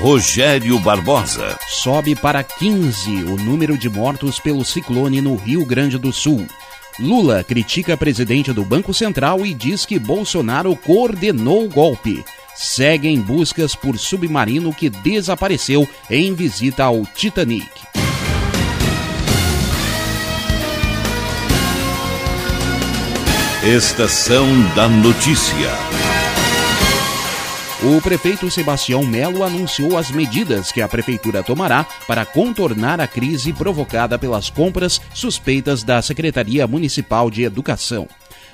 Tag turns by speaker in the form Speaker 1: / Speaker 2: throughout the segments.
Speaker 1: Rogério Barbosa.
Speaker 2: Sobe para 15 o número de mortos pelo ciclone no Rio Grande do Sul. Lula critica presidente do Banco Central e diz que Bolsonaro coordenou o golpe. Seguem buscas por submarino que desapareceu em visita ao Titanic.
Speaker 1: Estação da Notícia.
Speaker 2: O prefeito Sebastião Melo anunciou as medidas que a prefeitura tomará para contornar a crise provocada pelas compras suspeitas da Secretaria Municipal de Educação.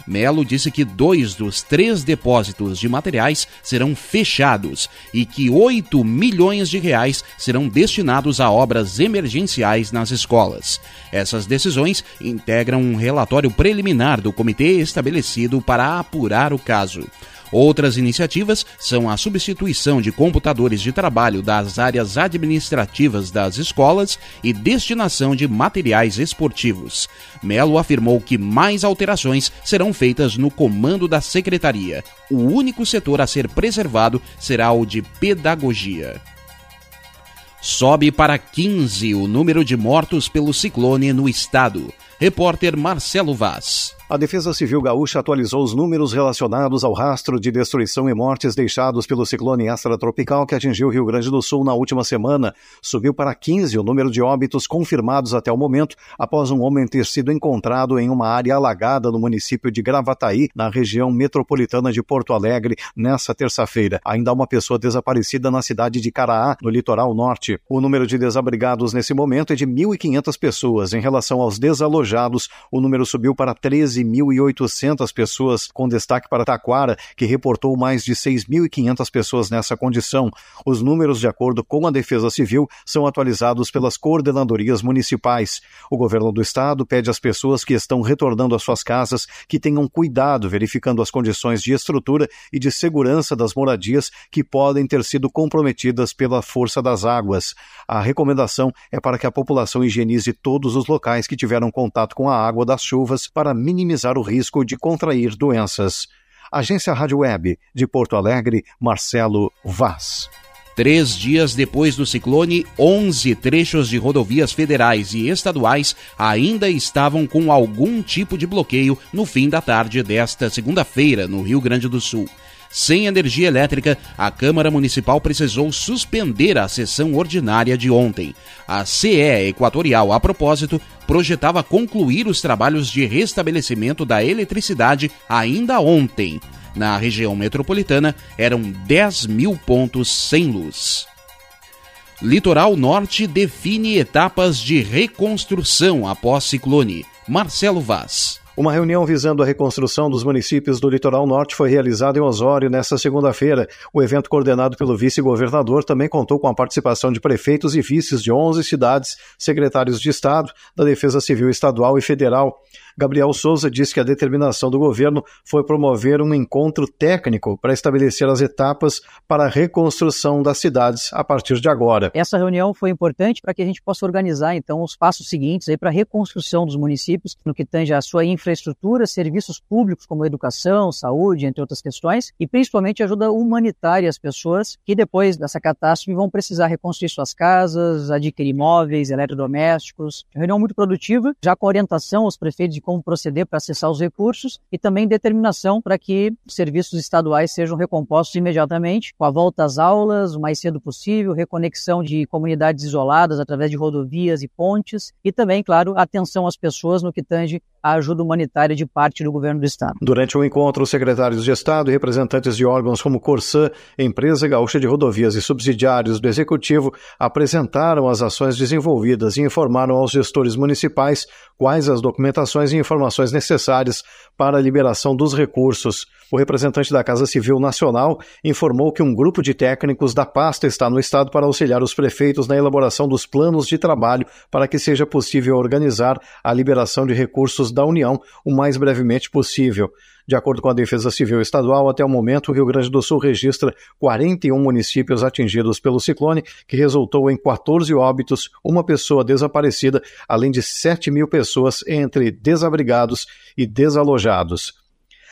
Speaker 2: Melo disse que dois dos três depósitos de materiais serão fechados e que 8 milhões de reais serão destinados a obras emergenciais nas escolas. Essas decisões integram um relatório preliminar do comitê estabelecido para apurar o caso. Outras iniciativas são a substituição de computadores de trabalho das áreas administrativas das escolas e destinação de materiais esportivos. Melo afirmou que mais alterações serão feitas no comando da secretaria. O único setor a ser preservado será o de pedagogia. Sobe para 15 o número de mortos pelo ciclone no estado. Repórter Marcelo Vaz.
Speaker 3: A Defesa Civil Gaúcha atualizou os números relacionados ao rastro de destruição e mortes deixados pelo ciclone extratropical que atingiu o Rio Grande do Sul na última semana. Subiu para 15 o número de óbitos confirmados até o momento, após um homem ter sido encontrado em uma área alagada no município de Gravataí, na região metropolitana de Porto Alegre, nessa terça-feira. Ainda há uma pessoa desaparecida na cidade de Caraá, no litoral norte. O número de desabrigados nesse momento é de 1.500 pessoas. Em relação aos desalojados, o número subiu para 13 13.800 pessoas, com destaque para Taquara, que reportou mais de 6.500 pessoas nessa condição. Os números, de acordo com a Defesa Civil, são atualizados pelas coordenadorias municipais. O governo do estado pede às pessoas que estão retornando às suas casas que tenham cuidado verificando as condições de estrutura e de segurança das moradias que podem ter sido comprometidas pela força das águas. A recomendação é para que a população higienize todos os locais que tiveram contato com a água das chuvas para minimizar minimizar o risco de contrair doenças. Agência Rádio Web, de Porto Alegre, Marcelo Vaz.
Speaker 2: Três dias depois do ciclone, 11 trechos de rodovias federais e estaduais ainda estavam com algum tipo de bloqueio no fim da tarde desta segunda-feira, no Rio Grande do Sul. Sem energia elétrica, a Câmara Municipal precisou suspender a sessão ordinária de ontem. A CE Equatorial, a propósito, projetava concluir os trabalhos de restabelecimento da eletricidade ainda ontem. Na região metropolitana, eram 10 mil pontos sem luz. Litoral Norte define etapas de reconstrução após ciclone. Marcelo Vaz.
Speaker 3: Uma reunião visando a reconstrução dos municípios do litoral norte foi realizada em Osório nesta segunda-feira. O evento, coordenado pelo vice-governador, também contou com a participação de prefeitos e vices de 11 cidades, secretários de Estado, da Defesa Civil Estadual e Federal. Gabriel Souza disse que a determinação do governo foi promover um encontro técnico para estabelecer as etapas para a reconstrução das cidades a partir de agora.
Speaker 4: Essa reunião foi importante para que a gente possa organizar então os passos seguintes para a reconstrução dos municípios no que tange a sua infraestrutura, serviços públicos como educação, saúde, entre outras questões, e principalmente ajuda humanitária às pessoas que depois dessa catástrofe vão precisar reconstruir suas casas, adquirir imóveis, eletrodomésticos. Reunião muito produtiva, já com orientação aos prefeitos de como proceder para acessar os recursos e também determinação para que os serviços estaduais sejam recompostos imediatamente, com a volta às aulas o mais cedo possível, reconexão de comunidades isoladas através de rodovias e pontes e também, claro, atenção às pessoas no que tange a ajuda humanitária de parte do governo do Estado.
Speaker 3: Durante o encontro, os secretários de Estado e representantes de órgãos como Corsã, Empresa Gaúcha de Rodovias e subsidiários do Executivo apresentaram as ações desenvolvidas e informaram aos gestores municipais quais as documentações e informações necessárias para a liberação dos recursos. O representante da Casa Civil Nacional informou que um grupo de técnicos da pasta está no estado para auxiliar os prefeitos na elaboração dos planos de trabalho para que seja possível organizar a liberação de recursos da União o mais brevemente possível. De acordo com a Defesa Civil Estadual, até o momento, o Rio Grande do Sul registra 41 municípios atingidos pelo ciclone, que resultou em 14 óbitos, uma pessoa desaparecida, além de 7 mil pessoas entre desabrigados e desalojados.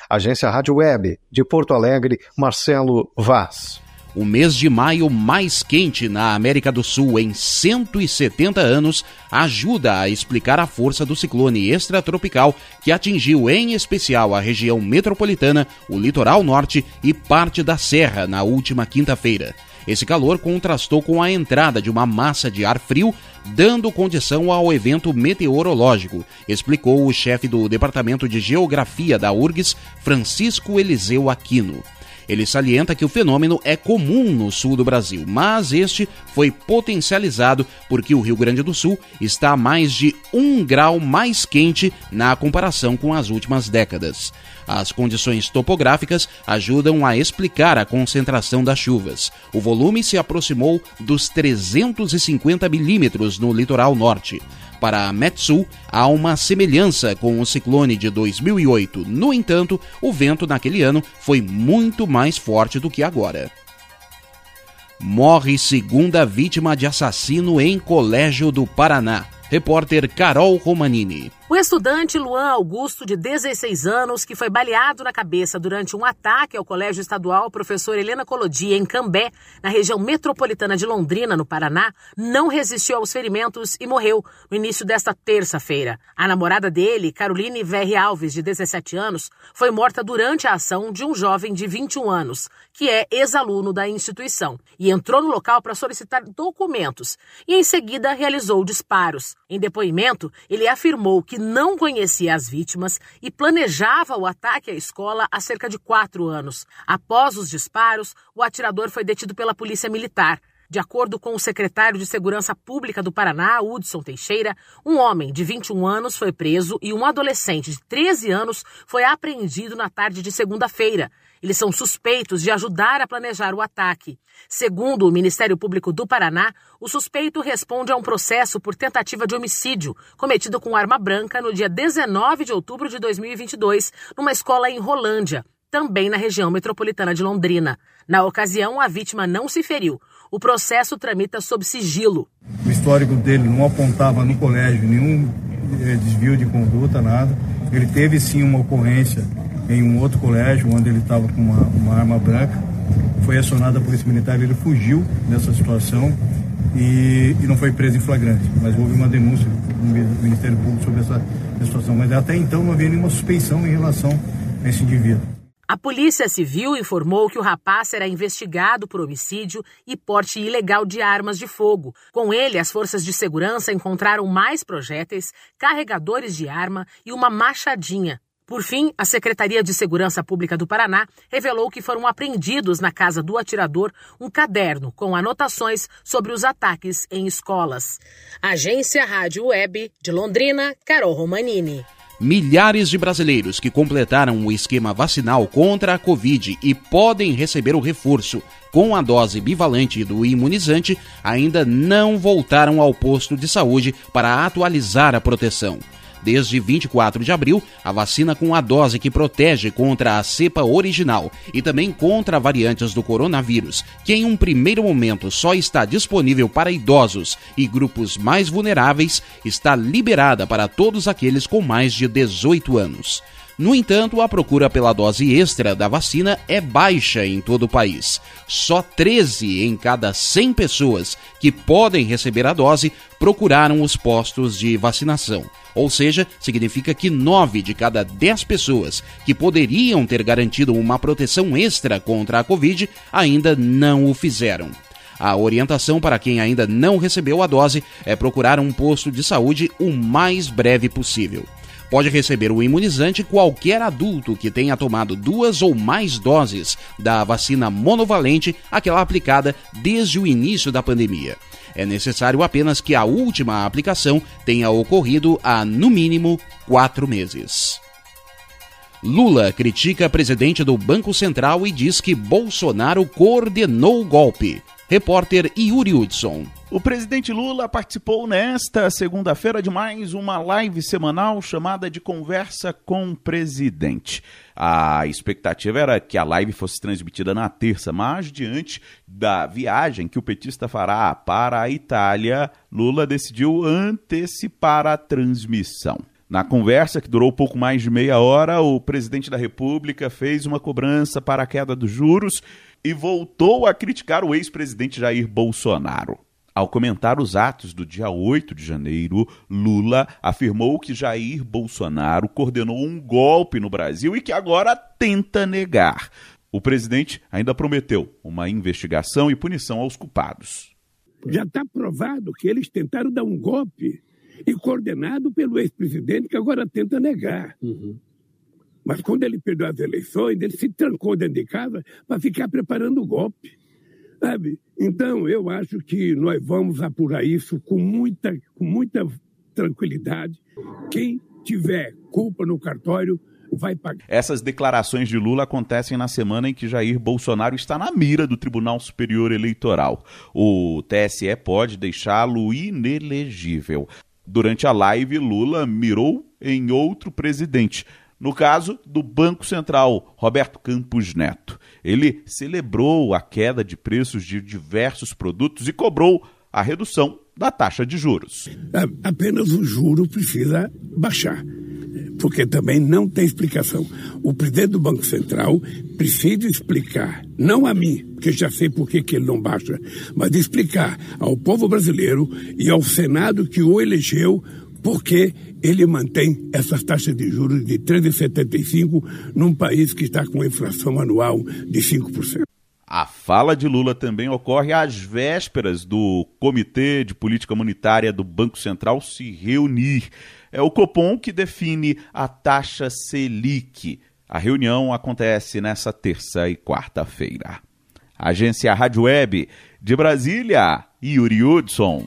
Speaker 3: Agência Rádio Web, de Porto Alegre, Marcelo Vaz.
Speaker 2: O mês de maio mais quente na América do Sul em 170 anos ajuda a explicar a força do ciclone extratropical que atingiu em especial a região metropolitana, o litoral norte e parte da Serra na última quinta-feira. Esse calor contrastou com a entrada de uma massa de ar frio, dando condição ao evento meteorológico, explicou o chefe do Departamento de Geografia da URGS, Francisco Eliseu Aquino. Ele salienta que o fenômeno é comum no sul do Brasil, mas este foi potencializado porque o Rio Grande do Sul está a mais de um grau mais quente na comparação com as últimas décadas. As condições topográficas ajudam a explicar a concentração das chuvas. O volume se aproximou dos 350 milímetros no litoral norte. Para a Metsul, há uma semelhança com o ciclone de 2008. No entanto, o vento naquele ano foi muito mais forte do que agora. Morre segunda vítima de assassino em Colégio do Paraná. Repórter Carol Romanini.
Speaker 5: O estudante Luan Augusto, de 16 anos, que foi baleado na cabeça durante um ataque ao Colégio Estadual Professor Helena Colodia, em Cambé, na região metropolitana de Londrina, no Paraná, não resistiu aos ferimentos e morreu no início desta terça-feira. A namorada dele, Caroline Verri Alves, de 17 anos, foi morta durante a ação de um jovem de 21 anos, que é ex-aluno da instituição, e entrou no local para solicitar documentos e, em seguida, realizou disparos. Em depoimento, ele afirmou que não conhecia as vítimas e planejava o ataque à escola há cerca de quatro anos. Após os disparos, o atirador foi detido pela Polícia Militar. De acordo com o secretário de Segurança Pública do Paraná, Hudson Teixeira, um homem de 21 anos foi preso e um adolescente de 13 anos foi apreendido na tarde de segunda-feira. Eles são suspeitos de ajudar a planejar o ataque. Segundo o Ministério Público do Paraná, o suspeito responde a um processo por tentativa de homicídio cometido com arma branca no dia 19 de outubro de 2022, numa escola em Rolândia, também na região metropolitana de Londrina. Na ocasião, a vítima não se feriu. O processo tramita sob sigilo.
Speaker 6: O histórico dele não apontava no colégio nenhum eh, desvio de conduta, nada. Ele teve sim uma ocorrência em um outro colégio, onde ele estava com uma, uma, arma branca. Foi acionada a Polícia Militar, ele fugiu dessa situação e, e, não foi preso em flagrante. Mas houve uma denúncia do Ministério Público sobre essa, essa situação. Mas até então não havia nenhuma suspeição em relação a esse indivíduo.
Speaker 5: A Polícia Civil informou que o rapaz será investigado por homicídio e porte ilegal de armas de fogo. Com ele, as forças de segurança encontraram mais projéteis, carregadores de arma e uma machadinha. Por fim, a Secretaria de Segurança Pública do Paraná revelou que foram apreendidos na casa do atirador um caderno com anotações sobre os ataques em escolas. Agência Rádio Web de Londrina, Carol Romanini.
Speaker 2: Milhares de brasileiros que completaram o esquema vacinal contra a Covid e podem receber o reforço com a dose bivalente do imunizante ainda não voltaram ao posto de saúde para atualizar a proteção desde 24 de abril, a vacina com a dose que protege contra a cepa original e também contra variantes do coronavírus, que em um primeiro momento só está disponível para idosos e grupos mais vulneráveis, está liberada para todos aqueles com mais de 18 anos. No entanto, a procura pela dose extra da vacina é baixa em todo o país. Só 13 em cada 100 pessoas que podem receber a dose procuraram os postos de vacinação. Ou seja, significa que 9 de cada 10 pessoas que poderiam ter garantido uma proteção extra contra a Covid ainda não o fizeram. A orientação para quem ainda não recebeu a dose é procurar um posto de saúde o mais breve possível. Pode receber o imunizante qualquer adulto que tenha tomado duas ou mais doses da vacina monovalente, aquela aplicada desde o início da pandemia. É necessário apenas que a última aplicação tenha ocorrido há, no mínimo, quatro meses. Lula critica presidente do Banco Central e diz que Bolsonaro coordenou o golpe. Repórter Yuri Hudson.
Speaker 7: O presidente Lula participou nesta segunda-feira de mais uma live semanal chamada de Conversa com o Presidente. A expectativa era que a live fosse transmitida na terça, mas diante da viagem que o petista fará para a Itália, Lula decidiu antecipar a transmissão. Na conversa, que durou pouco mais de meia hora, o presidente da República fez uma cobrança para a queda dos juros e voltou a criticar o ex-presidente Jair Bolsonaro. Ao comentar os atos do dia 8 de janeiro, Lula afirmou que Jair Bolsonaro coordenou um golpe no Brasil e que agora tenta negar. O presidente ainda prometeu uma investigação e punição aos culpados.
Speaker 8: Já está provado que eles tentaram dar um golpe e coordenado pelo ex-presidente que agora tenta negar. Uhum. Mas quando ele perdeu as eleições, ele se trancou dentro de casa para ficar preparando o golpe. Sabe? Então, eu acho que nós vamos apurar isso com muita, com muita tranquilidade. Quem tiver culpa no cartório vai pagar.
Speaker 7: Essas declarações de Lula acontecem na semana em que Jair Bolsonaro está na mira do Tribunal Superior Eleitoral. O TSE pode deixá-lo inelegível. Durante a live, Lula mirou em outro presidente, no caso do Banco Central, Roberto Campos Neto. Ele celebrou a queda de preços de diversos produtos e cobrou a redução da taxa de juros.
Speaker 8: Apenas o juro precisa baixar, porque também não tem explicação. O presidente do Banco Central precisa explicar, não a mim, porque já sei por que, que ele não baixa, mas explicar ao povo brasileiro e ao Senado que o elegeu porque ele mantém essas taxas de juros de 3,75 num país que está com inflação anual de 5%.
Speaker 7: A fala de Lula também ocorre às vésperas do Comitê de Política Monetária do Banco Central se reunir. É o Copom que define a taxa Selic. A reunião acontece nessa terça e quarta-feira. Agência Rádio Web de Brasília, Yuri Hudson.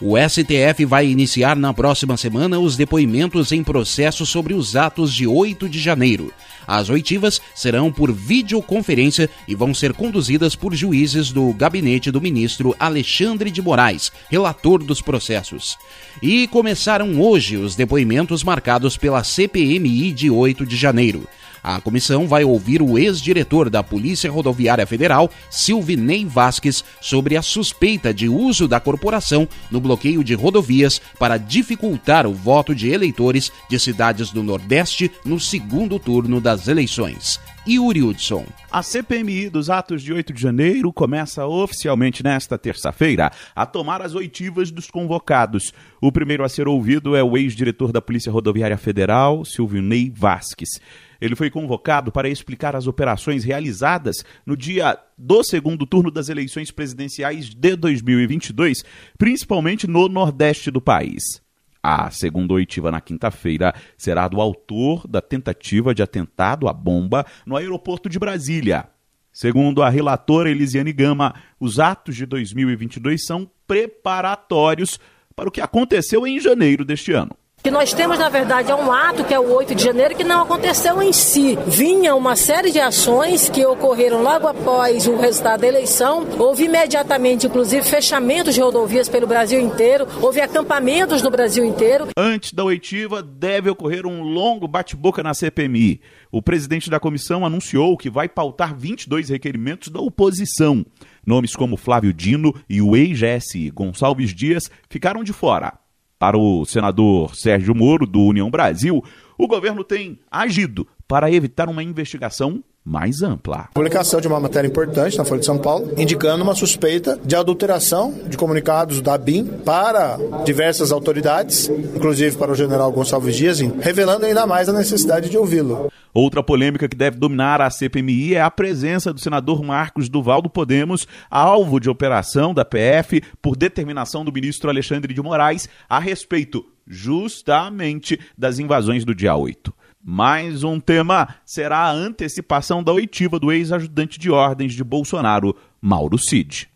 Speaker 2: O STF vai iniciar na próxima semana os depoimentos em processo sobre os atos de 8 de janeiro. As oitivas serão por videoconferência e vão ser conduzidas por juízes do gabinete do ministro Alexandre de Moraes, relator dos processos. E começaram hoje os depoimentos marcados pela CPMI de 8 de janeiro. A comissão vai ouvir o ex-diretor da Polícia Rodoviária Federal, Silvinei Vasques, sobre a suspeita de uso da corporação no bloqueio de rodovias para dificultar o voto de eleitores de cidades do Nordeste no segundo turno das eleições. Yuri Hudson.
Speaker 7: A CPMI dos atos de 8 de janeiro começa oficialmente nesta terça-feira a tomar as oitivas dos convocados. O primeiro a ser ouvido é o ex-diretor da Polícia Rodoviária Federal, Silvinei Vasques. Ele foi convocado para explicar as operações realizadas no dia do segundo turno das eleições presidenciais de 2022, principalmente no Nordeste do país. A segunda oitiva na quinta-feira será do autor da tentativa de atentado à bomba no aeroporto de Brasília. Segundo a relatora Elisiane Gama, os atos de 2022 são preparatórios para o que aconteceu em janeiro deste ano
Speaker 9: que nós temos, na verdade, é um ato que é o 8 de janeiro que não aconteceu em si. Vinha uma série de ações que ocorreram logo após o resultado da eleição. Houve imediatamente, inclusive, fechamentos de rodovias pelo Brasil inteiro. Houve acampamentos no Brasil inteiro.
Speaker 7: Antes da oitiva, deve ocorrer um longo bate-boca na CPMI. O presidente da comissão anunciou que vai pautar 22 requerimentos da oposição. Nomes como Flávio Dino e o ex-GSI Gonçalves Dias ficaram de fora. Para o senador Sérgio Moro, do União Brasil, o governo tem agido para evitar uma investigação mais ampla.
Speaker 10: Publicação de uma matéria importante na Folha de São Paulo, indicando uma suspeita de adulteração de comunicados da BIM para diversas autoridades, inclusive para o general Gonçalves Dias, revelando ainda mais a necessidade de ouvi-lo.
Speaker 7: Outra polêmica que deve dominar a CPMI é a presença do senador Marcos Duval do Podemos, alvo de operação da PF por determinação do ministro Alexandre de Moraes a respeito justamente das invasões do dia 8. Mais um tema será a antecipação da oitiva do ex-ajudante de ordens de Bolsonaro, Mauro Cid.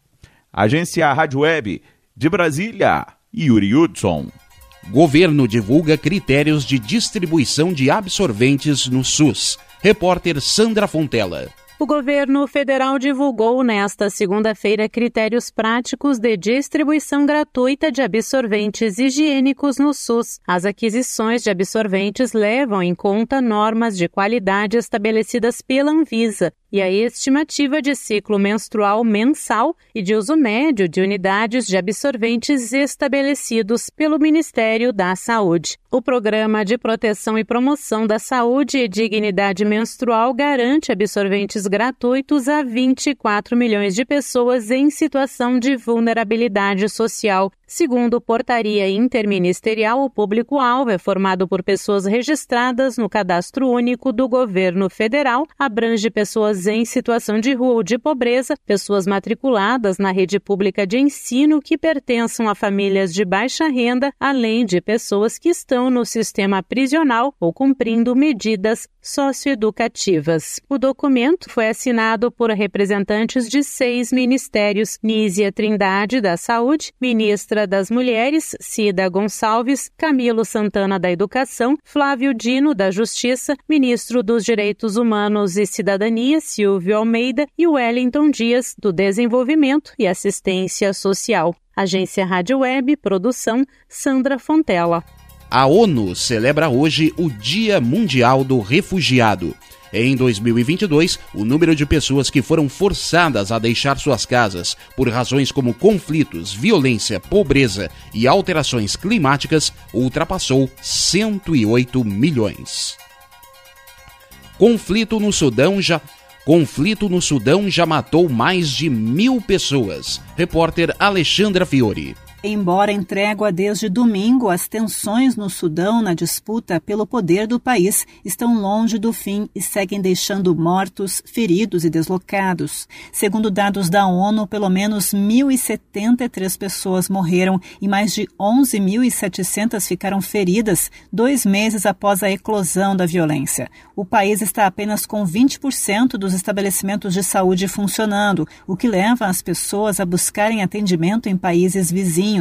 Speaker 7: Agência Rádio Web de Brasília, Yuri Hudson.
Speaker 2: Governo divulga critérios de distribuição de absorventes no SUS. Repórter Sandra Fontela.
Speaker 11: O governo federal divulgou nesta segunda-feira critérios práticos de distribuição gratuita de absorventes higiênicos no SUS. As aquisições de absorventes levam em conta normas de qualidade estabelecidas pela Anvisa e a estimativa de ciclo menstrual mensal e de uso médio de unidades de absorventes estabelecidos pelo Ministério da Saúde. O Programa de Proteção e Promoção da Saúde e Dignidade Menstrual garante absorventes gratuitos a 24 milhões de pessoas em situação de vulnerabilidade social. Segundo portaria interministerial, o público-alvo é formado por pessoas registradas no Cadastro Único do Governo Federal, abrange pessoas em situação de rua ou de pobreza, pessoas matriculadas na rede pública de ensino que pertençam a famílias de baixa renda, além de pessoas que estão no sistema prisional ou cumprindo medidas socioeducativas. O documento foi assinado por representantes de seis ministérios: Nízia Trindade, da Saúde, ministra das Mulheres, Cida Gonçalves, Camilo Santana, da Educação, Flávio Dino, da Justiça, ministro dos Direitos Humanos e Cidadania, Silvio Almeida, e Wellington Dias, do Desenvolvimento e Assistência Social. Agência Rádio Web, produção Sandra Fontela.
Speaker 2: A ONU celebra hoje o Dia Mundial do Refugiado. Em 2022, o número de pessoas que foram forçadas a deixar suas casas por razões como conflitos, violência, pobreza e alterações climáticas ultrapassou 108 milhões. Conflito no Sudão já Conflito no Sudão já matou mais de mil pessoas. Repórter Alexandra Fiore.
Speaker 12: Embora em trégua desde domingo, as tensões no Sudão na disputa pelo poder do país estão longe do fim e seguem deixando mortos, feridos e deslocados. Segundo dados da ONU, pelo menos 1.073 pessoas morreram e mais de 11.700 ficaram feridas dois meses após a eclosão da violência. O país está apenas com 20% dos estabelecimentos de saúde funcionando, o que leva as pessoas a buscarem atendimento em países vizinhos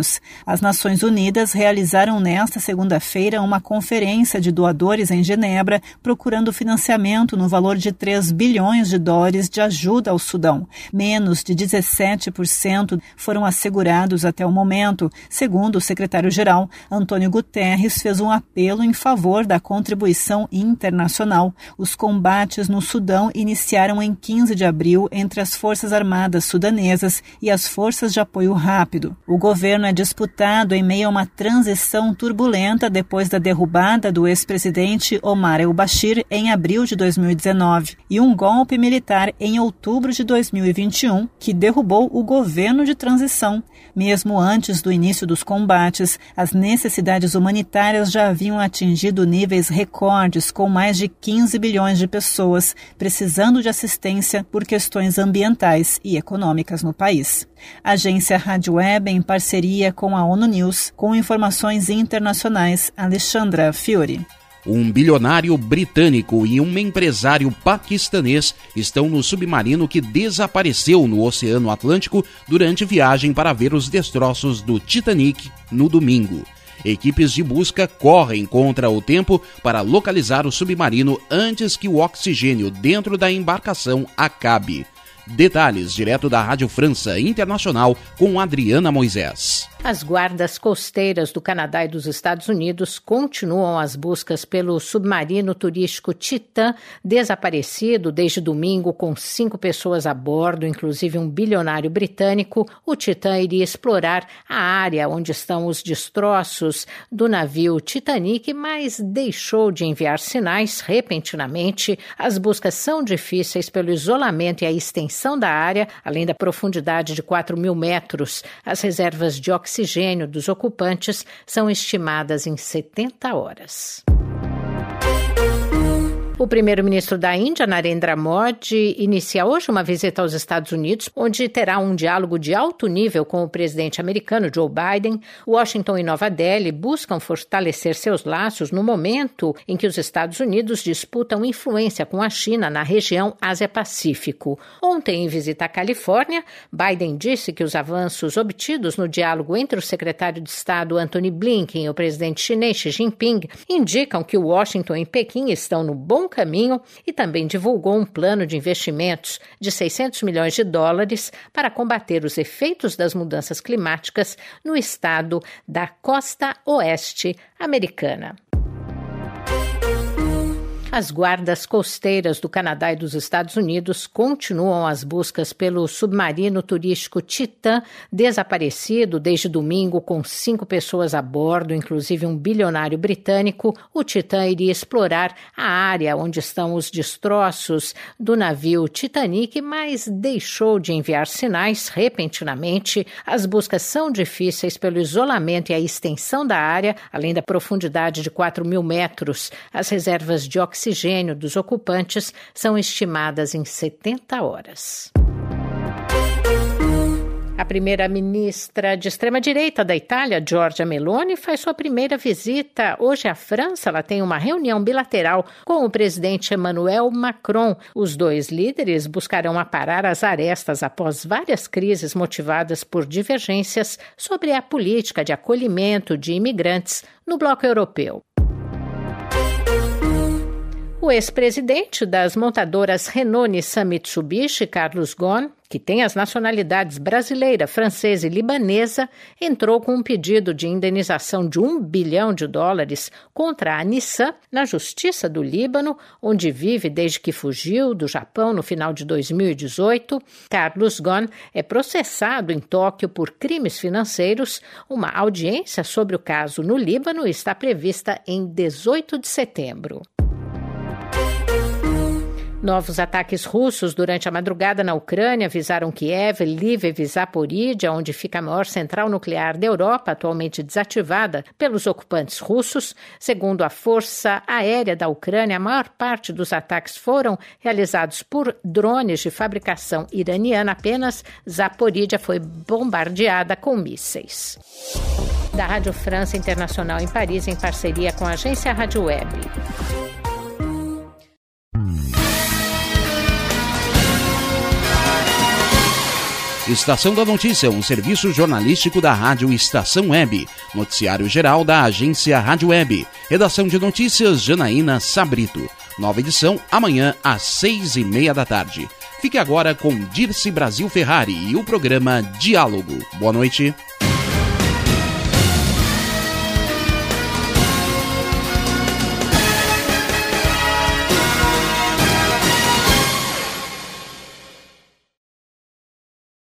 Speaker 12: as Nações Unidas realizaram nesta segunda-feira uma conferência de doadores em Genebra, procurando financiamento no valor de 3 bilhões de dólares de ajuda ao Sudão. Menos de 17% foram assegurados até o momento. Segundo o secretário-geral, Antônio Guterres fez um apelo em favor da contribuição internacional. Os combates no Sudão iniciaram em 15 de abril entre as Forças Armadas sudanesas e as Forças de Apoio Rápido. O governo governo é disputado em meio a uma transição turbulenta depois da derrubada do ex-presidente Omar el-Bashir em abril de 2019 e um golpe militar em outubro de 2021 que derrubou o governo de transição. Mesmo antes do início dos combates, as necessidades humanitárias já haviam atingido níveis recordes, com mais de 15 bilhões de pessoas precisando de assistência por questões ambientais e econômicas no país. Agência Rádio Web em parceria com a ONU News, com informações internacionais, Alexandra Fiore.
Speaker 2: Um bilionário britânico e um empresário paquistanês estão no submarino que desapareceu no Oceano Atlântico durante viagem para ver os destroços do Titanic no domingo. Equipes de busca correm contra o tempo para localizar o submarino antes que o oxigênio dentro da embarcação acabe. Detalhes direto da Rádio França Internacional com Adriana Moisés.
Speaker 13: As guardas costeiras do Canadá e dos Estados Unidos continuam as buscas pelo submarino turístico Titã, desaparecido desde domingo com cinco pessoas a bordo, inclusive um bilionário britânico. O Titã iria explorar a área onde estão os destroços do navio Titanic, mas deixou de enviar sinais repentinamente. As buscas são difíceis pelo isolamento e a extensão da área, além da profundidade de 4 mil metros. As reservas de oxigênio dos ocupantes são estimadas em 70 horas. O primeiro-ministro da Índia, Narendra Modi, inicia hoje uma visita aos Estados Unidos, onde terá um diálogo de alto nível com o presidente americano Joe Biden. Washington e Nova Delhi buscam fortalecer seus laços no momento em que os Estados Unidos disputam influência com a China na região Ásia-Pacífico. Ontem, em visita à Califórnia, Biden disse que os avanços obtidos no diálogo entre o secretário de Estado Antony Blinken e o presidente chinês Xi Jinping indicam que Washington e Pequim estão no bom caminho e também divulgou um plano de investimentos de 600 milhões de dólares para combater os efeitos das mudanças climáticas no estado da costa oeste americana. As guardas costeiras do Canadá e dos Estados Unidos continuam as buscas pelo submarino turístico Titã, desaparecido desde domingo com cinco pessoas a bordo, inclusive um bilionário britânico. O Titã iria explorar a área onde estão os destroços do navio Titanic, mas deixou de enviar sinais repentinamente. As buscas são difíceis pelo isolamento e a extensão da área, além da profundidade de 4 mil metros. As reservas de oxigênio oxigênio dos ocupantes são estimadas em 70 horas. A primeira-ministra de extrema-direita da Itália, Giorgia Meloni, faz sua primeira visita hoje à França. Ela tem uma reunião bilateral com o presidente Emmanuel Macron. Os dois líderes buscarão aparar as arestas após várias crises motivadas por divergências sobre a política de acolhimento de imigrantes no bloco europeu. O ex-presidente das montadoras Renault Nissan Mitsubishi, Carlos Ghosn, que tem as nacionalidades brasileira, francesa e libanesa, entrou com um pedido de indenização de um bilhão de dólares contra a Nissan na Justiça do Líbano, onde vive desde que fugiu do Japão no final de 2018. Carlos Ghosn é processado em Tóquio por crimes financeiros. Uma audiência sobre o caso no Líbano está prevista em 18 de setembro. Novos ataques russos durante a madrugada na Ucrânia visaram Kiev, Lviv e Zaporizhia, onde fica a maior central nuclear da Europa, atualmente desativada pelos ocupantes russos. Segundo a Força Aérea da Ucrânia, a maior parte dos ataques foram realizados por drones de fabricação iraniana. Apenas Zaporizhia foi bombardeada com mísseis. Da Rádio França Internacional em Paris, em parceria com a agência Rádio Web.
Speaker 2: Estação da Notícia, um serviço jornalístico da Rádio Estação Web. Noticiário geral da agência Rádio Web. Redação de notícias Janaína Sabrito. Nova edição amanhã às seis e meia da tarde. Fique agora com Dirce Brasil Ferrari e o programa Diálogo. Boa noite.